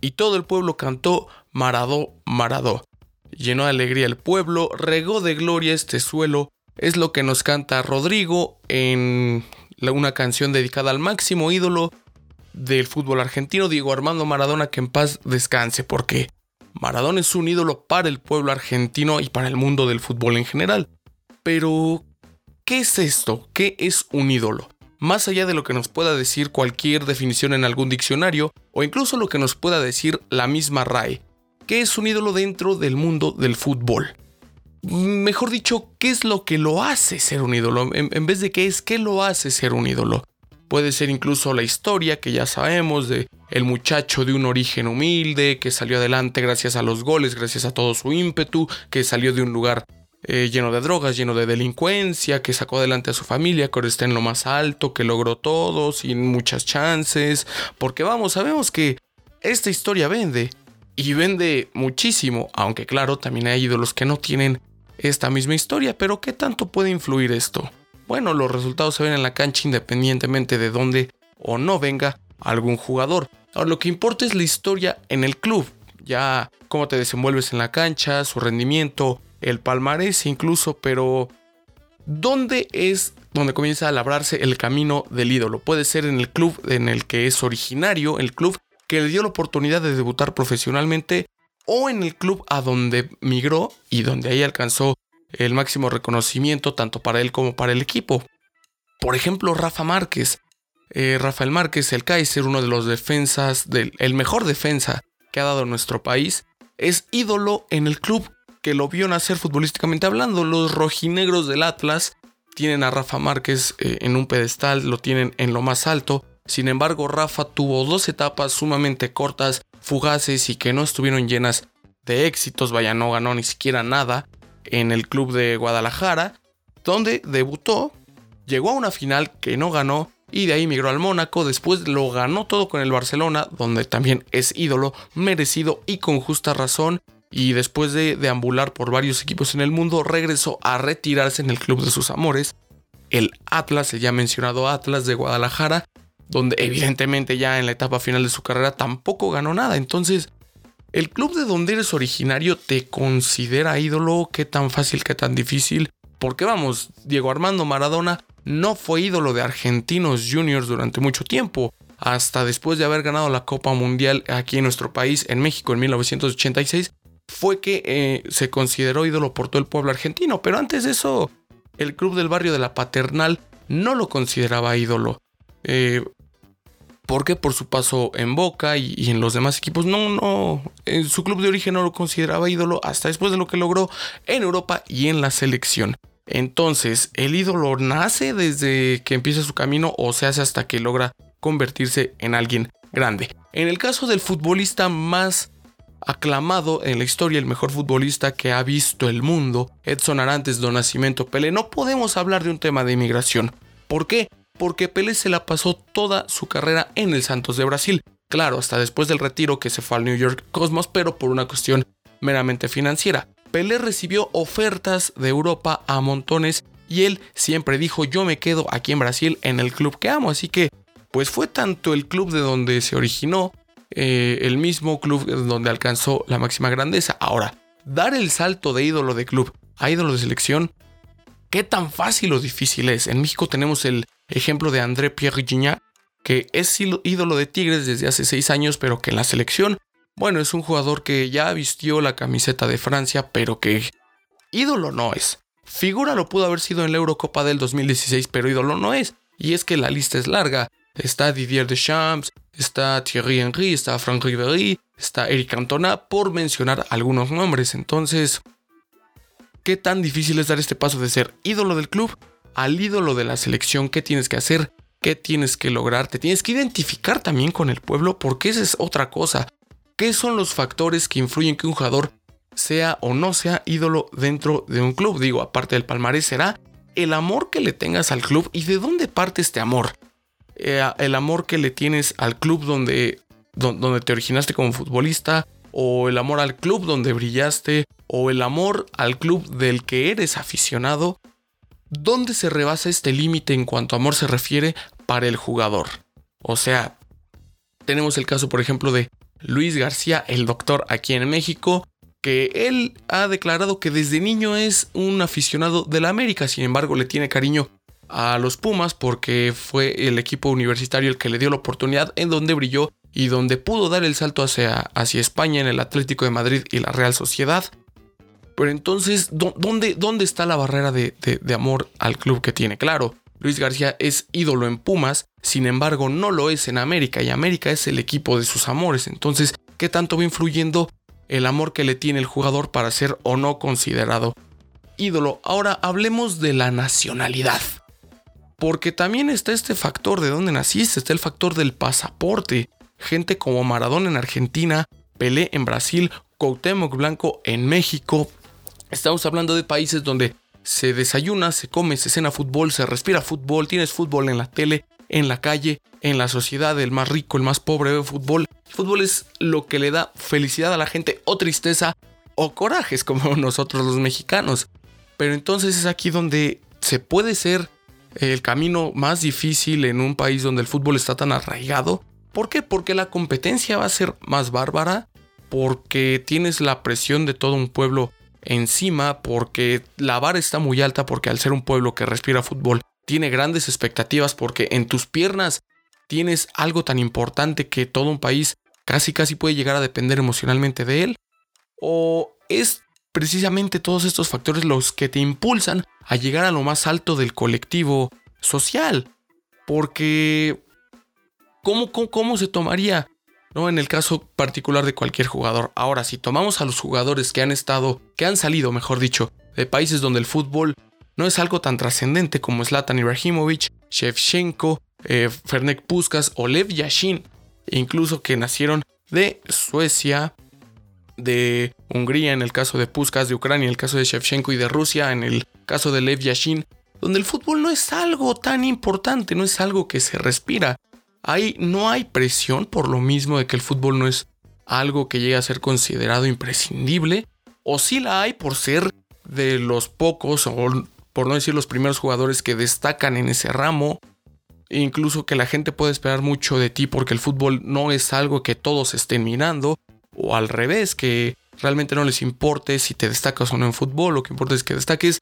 Y todo el pueblo cantó Maradó, Maradó. Llenó de alegría el pueblo, regó de gloria este suelo. Es lo que nos canta Rodrigo en una canción dedicada al máximo ídolo del fútbol argentino, Diego Armando Maradona, que en paz descanse, porque Maradona es un ídolo para el pueblo argentino y para el mundo del fútbol en general. Pero, ¿qué es esto? ¿Qué es un ídolo? Más allá de lo que nos pueda decir cualquier definición en algún diccionario o incluso lo que nos pueda decir la misma RAE. ¿Qué es un ídolo dentro del mundo del fútbol? Mejor dicho, ¿qué es lo que lo hace ser un ídolo? En, vez de qué es, ¿qué lo hace ser un ídolo? Puede ser incluso la historia que ya sabemos de el muchacho de un origen humilde que salió adelante gracias a los goles, gracias a todo su ímpetu, que salió de un lugar eh, lleno de drogas, lleno de delincuencia, que sacó adelante a su familia, que ahora está en lo más alto, que logró todo, sin muchas chances. Porque vamos, sabemos que esta historia vende. Y vende muchísimo, aunque claro, también hay ídolos que no tienen esta misma historia, pero ¿qué tanto puede influir esto? Bueno, los resultados se ven en la cancha independientemente de dónde o no venga algún jugador. Ahora, lo que importa es la historia en el club, ya cómo te desenvuelves en la cancha, su rendimiento, el palmarés incluso, pero ¿dónde es donde comienza a labrarse el camino del ídolo? Puede ser en el club en el que es originario, el club que le dio la oportunidad de debutar profesionalmente, o en el club a donde migró y donde ahí alcanzó el máximo reconocimiento tanto para él como para el equipo. Por ejemplo, Rafa Márquez. Eh, Rafael Márquez, el Kaiser, uno de los defensas, del, el mejor defensa que ha dado nuestro país, es ídolo en el club que lo vio nacer futbolísticamente hablando. Los rojinegros del Atlas tienen a Rafa Márquez eh, en un pedestal, lo tienen en lo más alto. Sin embargo, Rafa tuvo dos etapas sumamente cortas, fugaces y que no estuvieron llenas de éxitos. Vaya, no ganó ni siquiera nada en el club de Guadalajara, donde debutó, llegó a una final que no ganó y de ahí migró al Mónaco, después lo ganó todo con el Barcelona, donde también es ídolo, merecido y con justa razón, y después de deambular por varios equipos en el mundo, regresó a retirarse en el club de sus amores, el Atlas, el ya mencionado Atlas de Guadalajara, donde evidentemente ya en la etapa final de su carrera tampoco ganó nada. Entonces, el club de donde eres originario te considera ídolo, qué tan fácil, qué tan difícil. Porque vamos, Diego Armando Maradona no fue ídolo de Argentinos Juniors durante mucho tiempo hasta después de haber ganado la Copa Mundial aquí en nuestro país, en México, en 1986, fue que eh, se consideró ídolo por todo el pueblo argentino. Pero antes de eso, el club del barrio de la Paternal no lo consideraba ídolo. Eh, porque por su paso en Boca y, y, en los demás equipos, no, no, en su club de origen no lo consideraba ídolo hasta después de lo que logró en Europa y en la selección. Entonces, ¿el ídolo nace desde que empieza su camino o se hace hasta que logra convertirse en alguien grande? En el caso del futbolista más aclamado en la historia el mejor futbolista que ha visto el mundo, Edson Arantes do Nascimento Pelé, no podemos hablar de un tema de inmigración. ¿Por qué? Porque Pelé se la pasó toda su carrera en el Santos de Brasil. Claro, hasta después del retiro que se fue al New York Cosmos, pero por una cuestión meramente financiera. Pelé recibió ofertas de Europa a montones y él siempre dijo yo me quedo aquí en Brasil en el club que amo. Así que, pues fue tanto el club de donde se originó eh, el mismo club donde alcanzó la máxima grandeza. Ahora, dar el salto de ídolo de club a ídolo de selección, ¿qué tan fácil o difícil es? En México tenemos el ejemplo de André Pierre Gignac, que es ídolo de Tigres desde hace seis años, pero que en la selección, bueno, es un jugador que ya vistió la camiseta de Francia, pero que ídolo no es. Figura lo pudo haber sido en la Eurocopa del 2016, pero ídolo no es. Y es que la lista es larga. Está Didier Deschamps, está Thierry Henry, está Franck Ribéry, está Eric Cantona, por mencionar algunos nombres. Entonces, ¿qué tan difícil es dar este paso de ser ídolo del club al ídolo de la selección? ¿Qué tienes que hacer? ¿Qué tienes que lograr? Te tienes que identificar también con el pueblo porque esa es otra cosa. ¿Qué son los factores que influyen que un jugador sea o no sea ídolo dentro de un club? Digo, aparte del palmarés, será el amor que le tengas al club y de dónde parte este amor. Eh, el amor que le tienes al club donde, donde te originaste como futbolista, o el amor al club donde brillaste, o el amor al club del que eres aficionado, ¿dónde se rebasa este límite en cuanto a amor se refiere para el jugador? O sea, tenemos el caso, por ejemplo, de Luis García, el doctor aquí en México, que él ha declarado que desde niño es un aficionado de la América, sin embargo le tiene cariño a los Pumas porque fue el equipo universitario el que le dio la oportunidad en donde brilló y donde pudo dar el salto hacia, hacia España en el Atlético de Madrid y la Real Sociedad. Pero entonces, ¿dónde, dónde está la barrera de, de amor al club que tiene? Claro, Luis García es ídolo en Pumas, sin embargo no lo es en América y América es el equipo de sus amores. Entonces, ¿qué tanto va influyendo el amor que le tiene el jugador para ser o no considerado ídolo? Ahora hablemos de la nacionalidad. Porque también está este factor de dónde naciste, está el factor del pasaporte. Gente como Maradona en Argentina, Pelé en Brasil, Cuauhtémoc Blanco en México. Estamos hablando de países donde se desayuna, se come, se cena fútbol, se respira fútbol, tienes fútbol en la tele, en la calle, en la sociedad, el más rico, el más pobre ve fútbol. Fútbol es lo que le da felicidad a la gente o tristeza o corajes como nosotros los mexicanos. Pero entonces es aquí donde se puede ser el camino más difícil en un país donde el fútbol está tan arraigado. ¿Por qué? Porque la competencia va a ser más bárbara, porque tienes la presión de todo un pueblo encima, porque la vara está muy alta, porque al ser un pueblo que respira fútbol, tiene grandes expectativas, porque en tus piernas tienes algo tan importante que todo un país casi casi puede llegar a depender emocionalmente de él. O es precisamente todos estos factores los que te impulsan a llegar a lo más alto del colectivo social. Porque, ¿cómo, cómo, se tomaría? ¿no? En el caso particular de cualquier jugador. Ahora, si tomamos a los jugadores que han estado, que han salido, mejor dicho, de países donde el fútbol no es algo tan trascendente como Zlatan Ibrahimovic, Shevchenko, eh, Fernek Puskas o Yashin, incluso que nacieron de Suecia, de Hungría en el caso de Puskas, de Ucrania en el caso de Shevchenko y de Rusia en el caso de Lev Yashin, donde el fútbol no es algo tan importante, no es algo que se respira. Ahí no hay presión por lo mismo de que el fútbol no es algo que llegue a ser considerado imprescindible, o sí la hay por ser de los pocos, o por no decir los primeros jugadores que destacan en ese ramo, incluso que la gente puede esperar mucho de ti porque el fútbol no es algo que todos estén mirando, o al revés, que realmente no les importe si te destacas o no en fútbol, lo que importa es que destaques.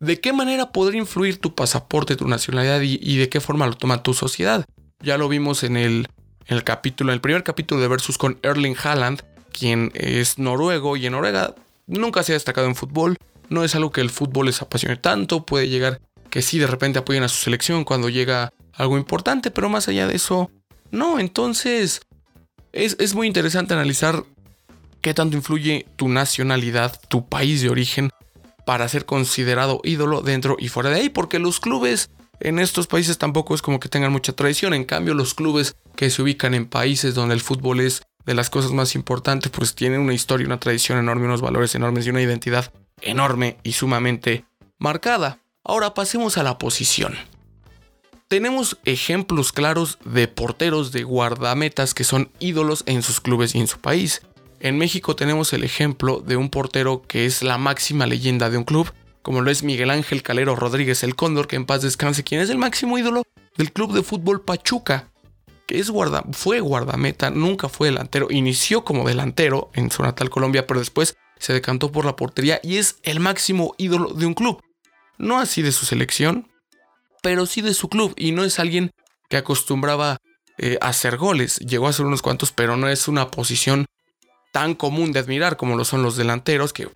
¿De qué manera podría influir tu pasaporte, tu nacionalidad y, de qué forma lo toma tu sociedad? Ya lo vimos en el, en el capítulo, en el primer capítulo de Versus con Erling Haaland, quien es noruego y en Noruega nunca se ha destacado en fútbol. No es algo que el fútbol les apasione tanto, puede llegar que sí de repente apoyen a su selección cuando llega algo importante, pero más allá de eso, no. Entonces, es, muy interesante analizar qué tanto influye tu nacionalidad, tu país de origen, para ser considerado ídolo dentro y fuera de ahí, porque los clubes en estos países tampoco es como que tengan mucha tradición, en cambio los clubes que se ubican en países donde el fútbol es de las cosas más importantes, pues tienen una historia, una tradición enorme, unos valores enormes y una identidad enorme y sumamente marcada. Ahora pasemos a la posición tenemos ejemplos claros de porteros de guardametas que son ídolos en sus clubes y en su país. En México tenemos el ejemplo de un portero que es la máxima leyenda de un club, como lo es Miguel Ángel Calero Rodríguez el Cóndor, que en paz descanse, quien es el máximo ídolo del club de fútbol Pachuca, que es guarda, fue guardameta, nunca fue delantero, inició como delantero en su natal Colombia, pero después se decantó por la portería y es el máximo ídolo de un club. No así de su selección, pero sí de su club y no es alguien que acostumbraba eh, a hacer goles. Llegó a hacer unos cuantos, pero no es una posición tan común de admirar como lo son los delanteros, que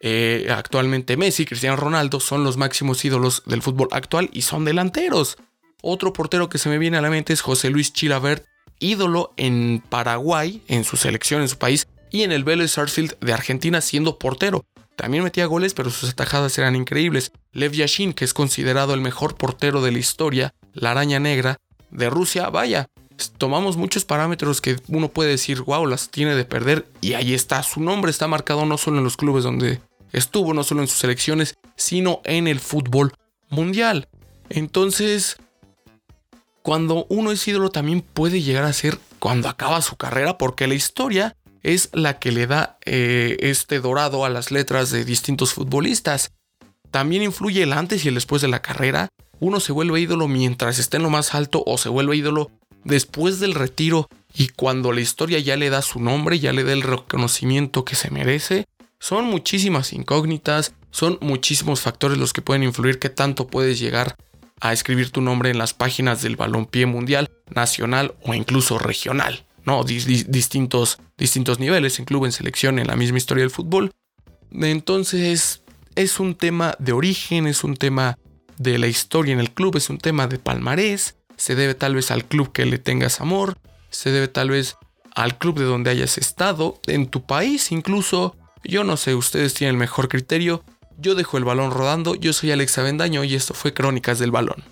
eh, actualmente Messi y Cristiano Ronaldo son los máximos ídolos del fútbol actual y son delanteros. Otro portero que se me viene a la mente es José Luis Chilabert, ídolo en Paraguay, en su selección, en su país, y en el Vélez Sarsfield de Argentina siendo portero. También metía goles, pero sus atajadas eran increíbles. Lev Yashin, que es considerado el mejor portero de la historia, la araña negra de Rusia, vaya, tomamos muchos parámetros que uno puede decir, wow, las tiene de perder y ahí está, su nombre está marcado no solo en los clubes donde estuvo, no solo en sus selecciones, sino en el fútbol mundial. Entonces, cuando uno es ídolo también puede llegar a ser cuando acaba su carrera, porque la historia es la que le da eh, este dorado a las letras de distintos futbolistas. También influye el antes y el después de la carrera. Uno se vuelve ídolo mientras está en lo más alto o se vuelve ídolo después del retiro y cuando la historia ya le da su nombre, ya le da el reconocimiento que se merece. Son muchísimas incógnitas, son muchísimos factores los que pueden influir que tanto puedes llegar a escribir tu nombre en las páginas del balompié mundial, nacional o incluso regional. ¿no? distintos, distintos niveles en club, en selección, en la misma historia del fútbol. Entonces, es un tema de origen, es un tema de la historia en el club, es un tema de palmarés, se debe tal vez al club que le tengas amor, se debe tal vez al club de donde hayas estado, en tu país incluso, yo no sé, ustedes tienen el mejor criterio, yo dejo el balón rodando, yo soy Alex Avendaño y esto fue Crónicas del Balón.